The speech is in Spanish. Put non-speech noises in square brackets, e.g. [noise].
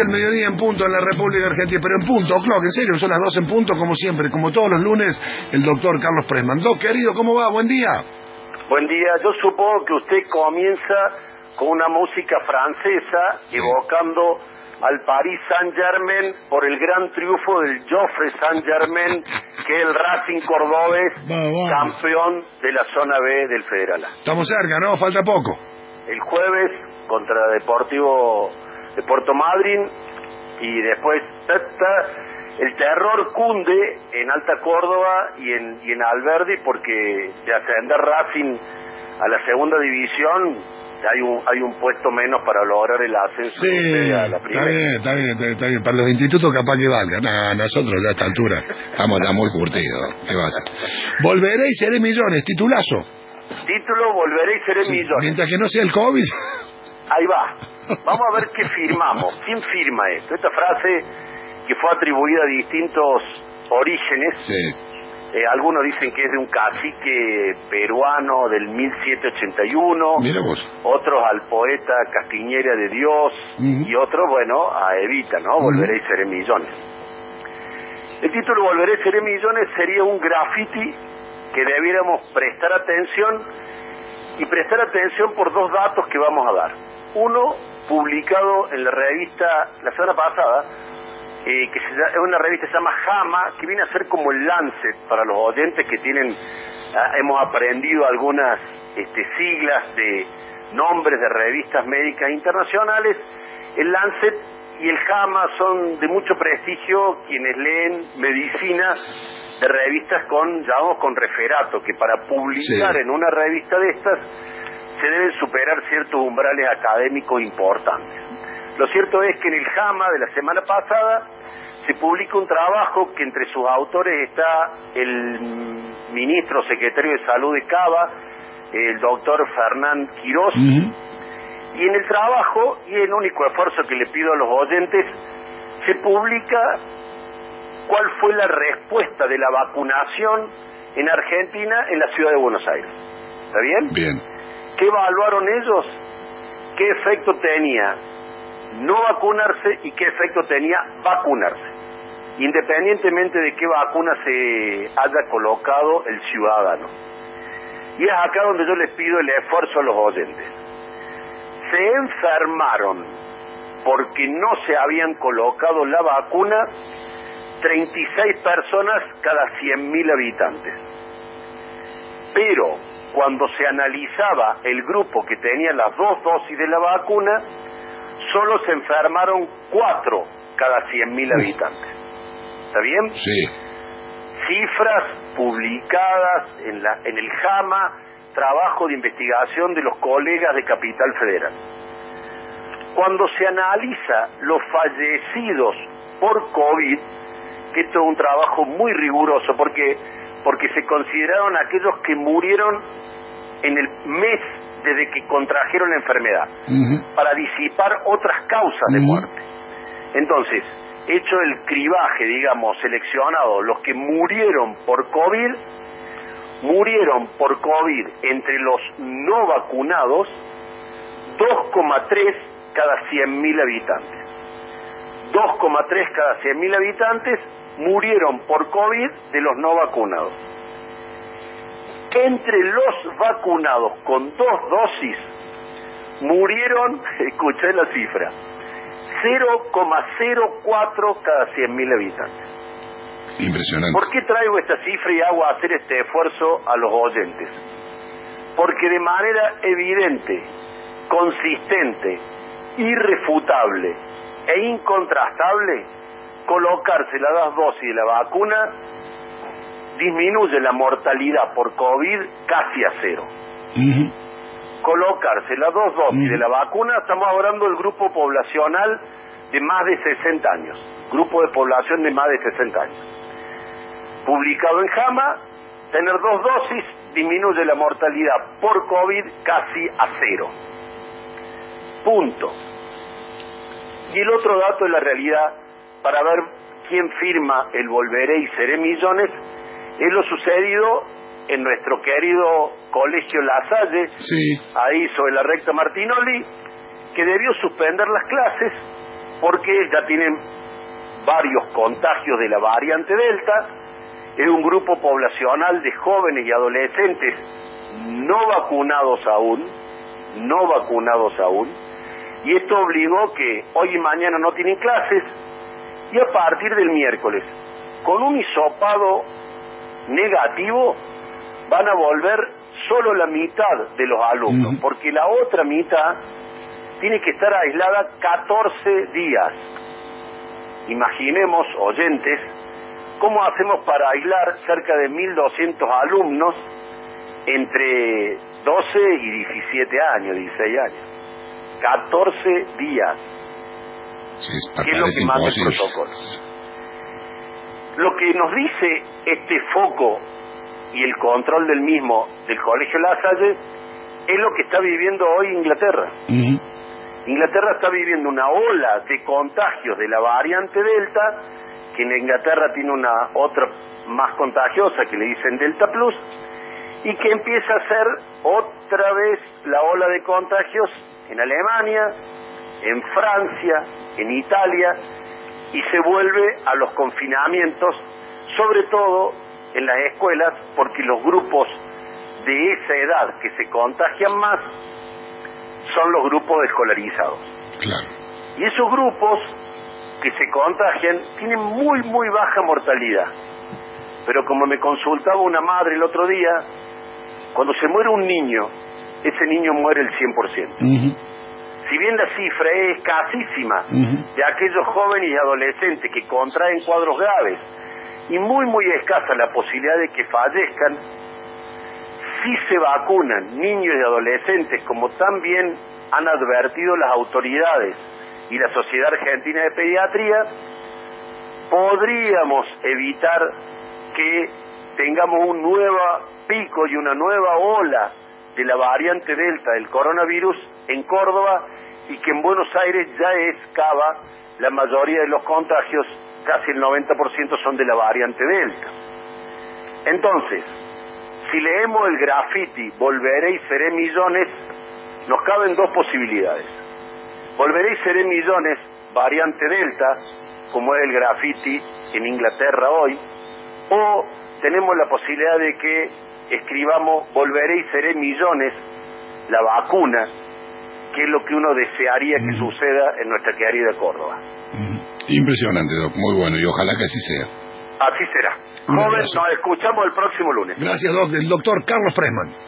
El mediodía en punto en la República Argentina, pero en punto, clock, en serio, son las dos en punto, como siempre, como todos los lunes, el doctor Carlos Presman. Doc, querido, ¿cómo va? Buen día. Buen día, yo supongo que usted comienza con una música francesa, evocando al Paris Saint-Germain por el gran triunfo del Joffre Saint-Germain, que es el Racing Cordobés, campeón de la zona B del Federal. Estamos cerca, ¿no? Falta poco. El jueves contra Deportivo de Puerto Madryn y después el terror cunde en Alta Córdoba y en, y en Alberdi porque de ascender Racing a la segunda división hay un hay un puesto menos para lograr el ascenso a la primera. Está bien, está bien, está bien. Para los institutos capaz que valga. No, nosotros ya a esta altura estamos ya muy curtidos. ¿Qué va a Volveré y seré millones, titulazo. Título, volveré y seré millones. Mientras que no sea el COVID. Ahí va. Vamos a ver qué firmamos. ¿Quién firma esto? Esta frase que fue atribuida a distintos orígenes. Sí. Eh, algunos dicen que es de un cacique peruano del 1781. Mira vos. Otros al poeta Castiñera de Dios. Y otros, bueno, a Evita, ¿no? Volveré y seré millones. El título Volveré y seré millones sería un graffiti que debiéramos prestar atención y prestar atención por dos datos que vamos a dar. Uno, publicado en la revista la semana pasada, eh, que es una revista que se llama JAMA, que viene a ser como el Lancet para los oyentes que tienen, ah, hemos aprendido algunas este, siglas de nombres de revistas médicas internacionales. El Lancet y el JAMA son de mucho prestigio quienes leen medicina de revistas con, llamamos, con referato, que para publicar en una revista de estas se deben superar ciertos umbrales académicos importantes. Lo cierto es que en el JAMA de la semana pasada se publica un trabajo que entre sus autores está el ministro secretario de Salud de Cava, el doctor Fernán Quirós, y en el trabajo, y el único esfuerzo que le pido a los oyentes, se publica cuál fue la respuesta de la vacunación en Argentina en la ciudad de Buenos Aires. ¿Está bien? Bien. ¿Qué evaluaron ellos? ¿Qué efecto tenía no vacunarse y qué efecto tenía vacunarse? Independientemente de qué vacuna se haya colocado el ciudadano. Y es acá donde yo les pido el esfuerzo a los oyentes. Se enfermaron porque no se habían colocado la vacuna 36 personas cada 100.000 habitantes. Pero cuando se analizaba el grupo que tenía las dos dosis de la vacuna, solo se enfermaron 4 cada 100.000 habitantes. ¿Está bien? Sí. Cifras publicadas en, la, en el JAMA, trabajo de investigación de los colegas de Capital Federal. Cuando se analiza los fallecidos por COVID, que esto es un trabajo muy riguroso porque porque se consideraron aquellos que murieron en el mes desde que contrajeron la enfermedad para disipar otras causas de muerte. Entonces, hecho el cribaje, digamos, seleccionado, los que murieron por COVID, murieron por COVID entre los no vacunados 2,3 cada 100.000 habitantes. 2,3 cada 100.000 habitantes murieron por COVID de los no vacunados. Entre los vacunados con dos dosis murieron, [laughs] escuché la cifra, 0,04 cada 100.000 habitantes. Impresionante. ¿Por qué traigo esta cifra y hago hacer este esfuerzo a los oyentes? Porque de manera evidente, consistente, irrefutable e incontrastable, colocarse las dos dosis de la vacuna disminuye la mortalidad por COVID casi a cero. Colocarse las dos dosis de la vacuna, estamos hablando del grupo poblacional de más de 60 años, grupo de población de más de 60 años. Publicado en JAMA, tener dos dosis disminuye la mortalidad por COVID casi a cero. Punto. Y el otro dato de la realidad para ver quién firma el Volveré y Seré Millones, es lo sucedido en nuestro querido Colegio La Salle, sí. ahí sobre la recta Martinoli, que debió suspender las clases porque ya tienen varios contagios de la variante Delta, es un grupo poblacional de jóvenes y adolescentes no vacunados aún, no vacunados aún, y esto obligó que hoy y mañana no tienen clases y a partir del miércoles, con un hisopado negativo, van a volver solo la mitad de los alumnos, porque la otra mitad tiene que estar aislada 14 días. Imaginemos, oyentes, cómo hacemos para aislar cerca de 1.200 alumnos entre 12 y 17 años, 16 años. 14 días. ¿Qué es lo que manda el protocolo? Lo que nos dice este foco y el control del mismo del Colegio La Salle es lo que está viviendo hoy Inglaterra. Inglaterra está viviendo una ola de contagios de la variante Delta, que en Inglaterra tiene una otra más contagiosa que le dicen Delta Plus, y que empieza a ser otra vez la ola de contagios en Alemania, en Francia, en Italia, y se vuelve a los confinamientos, sobre todo en las escuelas, porque los grupos de esa edad que se contagian más son los grupos escolarizados. Claro. Y esos grupos que se contagian tienen muy, muy baja mortalidad. Pero como me consultaba una madre el otro día, cuando se muere un niño, ese niño muere el 100%. Si bien la cifra es escasísima de aquellos jóvenes y adolescentes que contraen cuadros graves y muy, muy escasa la posibilidad de que fallezcan, si se vacunan niños y adolescentes, como también han advertido las autoridades y la Sociedad Argentina de Pediatría, podríamos evitar que tengamos un nuevo pico y una nueva ola de la variante Delta del coronavirus en Córdoba y que en Buenos Aires ya es cava la mayoría de los contagios, casi el 90% son de la variante Delta. Entonces, si leemos el graffiti Volveré y seré millones, nos caben dos posibilidades. Volveré y seré millones, variante Delta, como es el graffiti en Inglaterra hoy, o tenemos la posibilidad de que escribamos Volveré y seré millones, la vacuna, que es lo que uno desearía que suceda en nuestra querida Córdoba. Impresionante, Doc, muy bueno, y ojalá que así sea. Así será. Joven, nos escuchamos el próximo lunes. Gracias, Doc, del doctor Carlos Presman.